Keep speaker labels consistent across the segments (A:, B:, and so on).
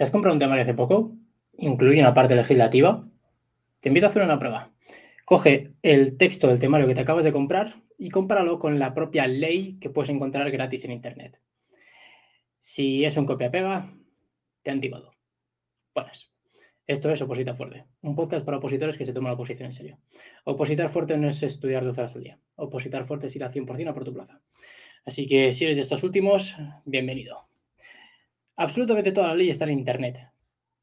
A: ¿Te has comprado un temario hace poco? Incluye una parte legislativa. Te invito a hacer una prueba. Coge el texto del temario que te acabas de comprar y compáralo con la propia ley que puedes encontrar gratis en Internet. Si es un copia-pega, te han timado. Buenas. Esto es Opositar Fuerte, un podcast para opositores que se toman la oposición en serio. Opositar fuerte no es estudiar 12 horas al día. Opositar fuerte es ir a 100% a por tu plaza. Así que si eres de estos últimos, bienvenido. Absolutamente todas las leyes están en Internet.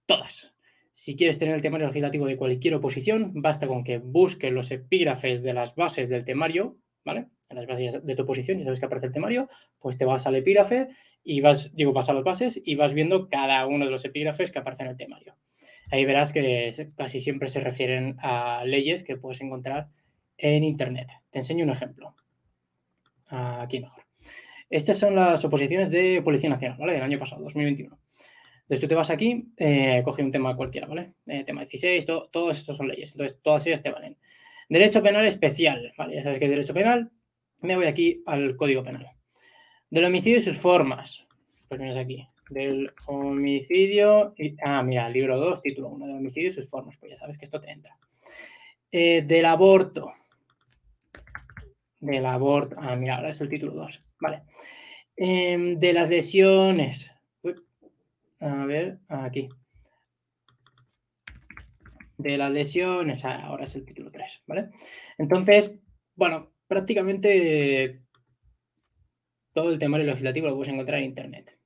A: Todas. Si quieres tener el temario legislativo de cualquier oposición, basta con que busques los epígrafes de las bases del temario, ¿vale? En las bases de tu oposición, ya sabes que aparece el temario, pues te vas al epígrafe y vas, digo, vas a las bases y vas viendo cada uno de los epígrafes que aparecen en el temario. Ahí verás que casi siempre se refieren a leyes que puedes encontrar en Internet. Te enseño un ejemplo. Aquí mejor. Estas son las oposiciones de Policía Nacional, ¿vale? Del año pasado, 2021. Entonces tú te vas aquí, eh, coge un tema cualquiera, ¿vale? Eh, tema 16, todos estos son leyes, entonces todas ellas te valen. Derecho penal especial, ¿vale? Ya sabes que es derecho penal. Me voy aquí al Código Penal. Del homicidio y sus formas. Pues miras aquí. Del homicidio. Y, ah, mira, libro 2, título 1. Del homicidio y sus formas. Pues ya sabes que esto te entra. Eh, del aborto. Del aborto. Ah, mira, ahora es el título 2. Vale. Em, de las lesiones. a ver, aquí. De las lesiones. Ah, ahora es el título 3, ¿vale? Entonces, bueno, prácticamente todo el temario legislativo lo puedes encontrar en Internet.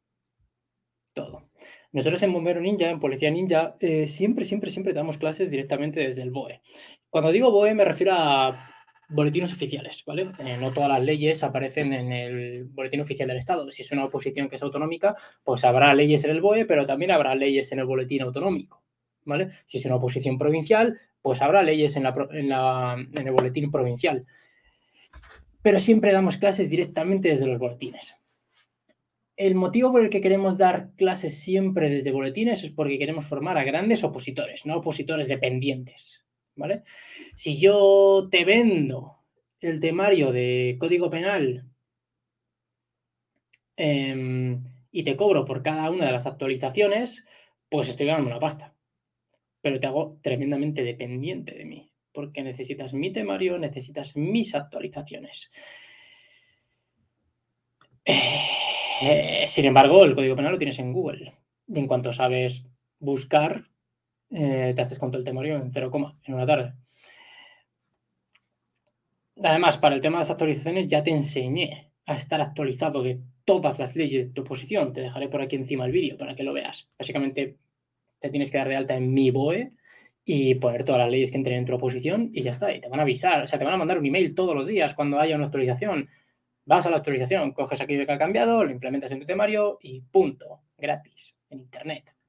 A: Todo. Nosotros en Bombero Ninja, en Policía Ninja, eh, siempre, siempre, siempre damos clases directamente desde el BOE. Cuando digo BOE me refiero a boletines oficiales, ¿vale? Eh, no todas las leyes aparecen en el boletín oficial del Estado. Si es una oposición que es autonómica, pues habrá leyes en el BOE, pero también habrá leyes en el boletín autonómico, ¿vale? Si es una oposición provincial, pues habrá leyes en, en el boletín provincial. Pero siempre damos clases directamente desde los boletines. El motivo por el que queremos dar clases siempre desde boletines es porque queremos formar a grandes opositores, no opositores dependientes, Si yo te vendo el temario de código penal em, y te cobro por cada una de las actualizaciones, pues estoy ganando una pasta. Pero te hago tremendamente dependiente de mí, porque necesitas mi temario, necesitas mis actualizaciones. Eh, sin embargo, el código penal lo tienes en Google. Y en cuanto sabes buscar, eh, te haces con todo el temario en 0, en una tarde. Además, para el tema de las actualizaciones ya te enseñé a estar actualizado de todas las leyes de tu oposición. Te dejaré por aquí encima el vídeo para que lo veas. Básicamente, te tienes que dar de alta en mi BOE y poner todas las leyes que entren en tu oposición y ya está. Y te van a avisar, o sea, te van a mandar un email todos los días cuando haya una actualización. Vas a la actualización, coges aquello que ha cambiado, lo implementas en tu temario y punto, gratis, en Internet.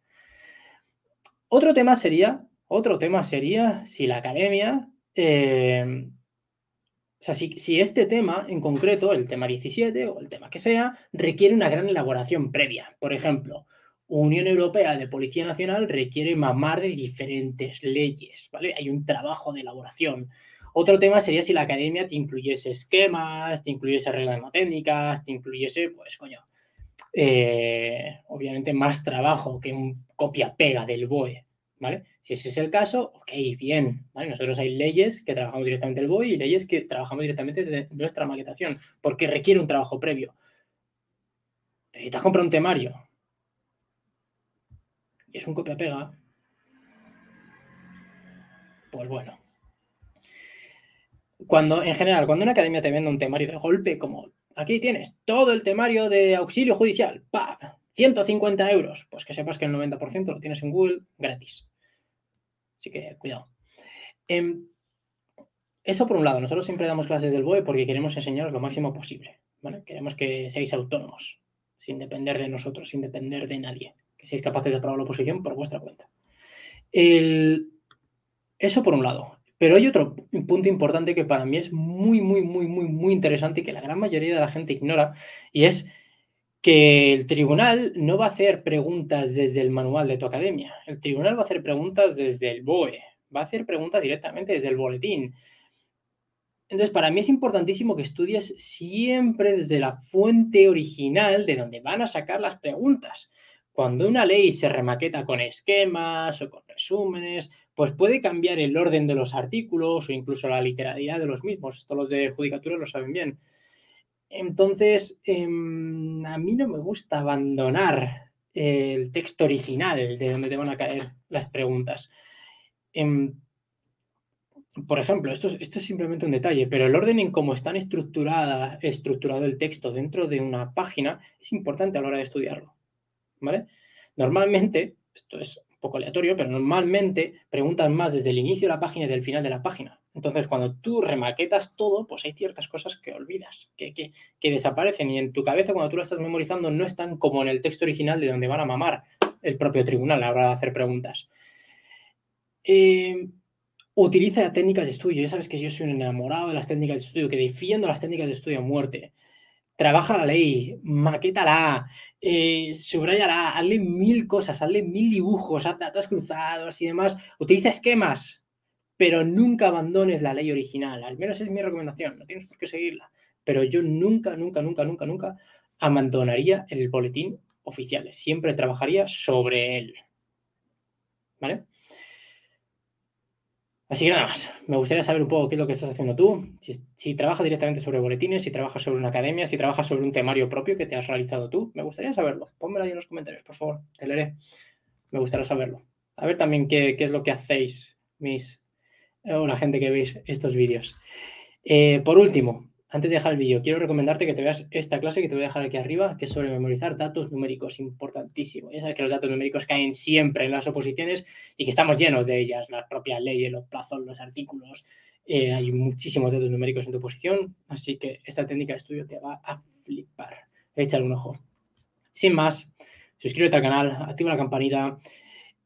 A: Otro tema sería, otro tema sería si la academia, eh, o sea, si, este tema en concreto, el tema 17 o el tema que sea, requiere una gran elaboración previa. Por ejemplo, Unión Europea de Policía Nacional requiere mamar de diferentes leyes, ¿vale? Hay un trabajo de elaboración. Otro tema sería si la academia te incluyese esquemas, te incluyese reglas técnicas, te incluyese, pues, coño, eh, obviamente más trabajo que un copia-pega del BOE, ¿vale? Si ese es el caso, ok, bien. Nosotros hay leyes que trabajamos directamente el BOE y leyes que trabajamos directamente desde nuestra maquetación, porque requiere un trabajo previo. Pero te has comprado un temario y es un copia-pega, pues bueno. Cuando, en general, cuando una academia te vende un temario de golpe, como aquí tienes todo el temario de auxilio judicial, ¡pam! 150 euros. Pues que sepas que el 90% lo tienes en Google gratis. Así que cuidado. Em, eso por un lado, nosotros siempre damos clases del BOE porque queremos enseñaros lo máximo posible. Queremos que seáis autónomos, sin depender de nosotros, sin depender de nadie. Que seáis capaces de aprobar la oposición por vuestra cuenta. Eso por un lado. Pero hay otro punto importante que para mí es muy, muy, muy, muy, muy interesante y que la gran mayoría de la gente ignora, y es que el tribunal no va a hacer preguntas desde el manual de tu academia. El tribunal va a hacer preguntas desde el BOE, va a hacer preguntas directamente desde el boletín. Entonces, para mí es importantísimo que estudies siempre desde la fuente original de donde van a sacar las preguntas, Cuando una ley se remaqueta con esquemas o con resúmenes, pues puede cambiar el orden de los artículos o incluso la literalidad de los mismos. Esto los de judicatura lo saben bien. Entonces, em, a mí no me gusta abandonar el texto original de donde te van a caer las preguntas. Em, por ejemplo, esto es, esto es, simplemente un detalle, pero el orden en cómo están estructurada, estructurado el texto dentro de una página es importante a la hora de estudiarlo. ¿Vale? Normalmente, esto es poco aleatorio, pero normalmente preguntan más desde el inicio de la página y del final de la página. Entonces, cuando tú remaquetas todo, pues hay ciertas cosas que olvidas, que, que, desaparecen y en tu cabeza cuando tú lo estás memorizando no están como en el texto original de donde van a mamar el propio tribunal a la hora de hacer preguntas. Eh, utiliza técnicas de estudio. Ya sabes que yo soy un enamorado de las técnicas de estudio, que defiendo las técnicas de estudio a muerte. Trabaja la ley, maquétala, eh, subrayala, hazle mil cosas, hazle mil dibujos, haz datos cruzados y demás. Utiliza esquemas, pero nunca abandones la ley original. Al menos es mi recomendación, no tienes por qué seguirla. Pero yo nunca, nunca, nunca, nunca, nunca abandonaría el boletín oficial. Siempre trabajaría sobre él. ¿Vale? Así que nada más, me gustaría saber un poco qué es lo que estás haciendo tú, si, trabajas directamente sobre boletines, si trabajas sobre una academia, si trabajas sobre un temario propio que te has realizado tú, me gustaría saberlo. Pónmelo ahí en los comentarios, por favor, te leeré. Me gustaría saberlo. A ver también qué, es lo que hacéis, mis, o la gente que veis estos vídeos. Eh, por último, antes de dejar el vídeo, quiero recomendarte que te veas esta clase que te voy a dejar aquí arriba, que es sobre memorizar datos numéricos, importantísimo. Ya sabes que los datos numéricos caen siempre en las oposiciones y que estamos llenos de ellas, las propias leyes, los plazos, los artículos. Eh, hay muchísimos datos numéricos en tu posición, así que esta técnica de estudio te va a flipar. Échale un ojo. Sin más, suscríbete al canal, activa la campanita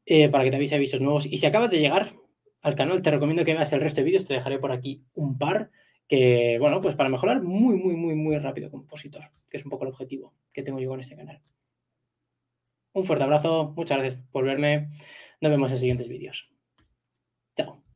A: eh, para que te avise avisos nuevos. Y si acabas de llegar al canal, te recomiendo que veas el resto de vídeos, te dejaré por aquí un par que, bueno, pues para mejorar muy, muy, muy, muy rápido compositor, que es un poco el objetivo que tengo yo con este canal. Un fuerte abrazo, muchas gracias por verme, nos vemos en siguientes vídeos. Chao.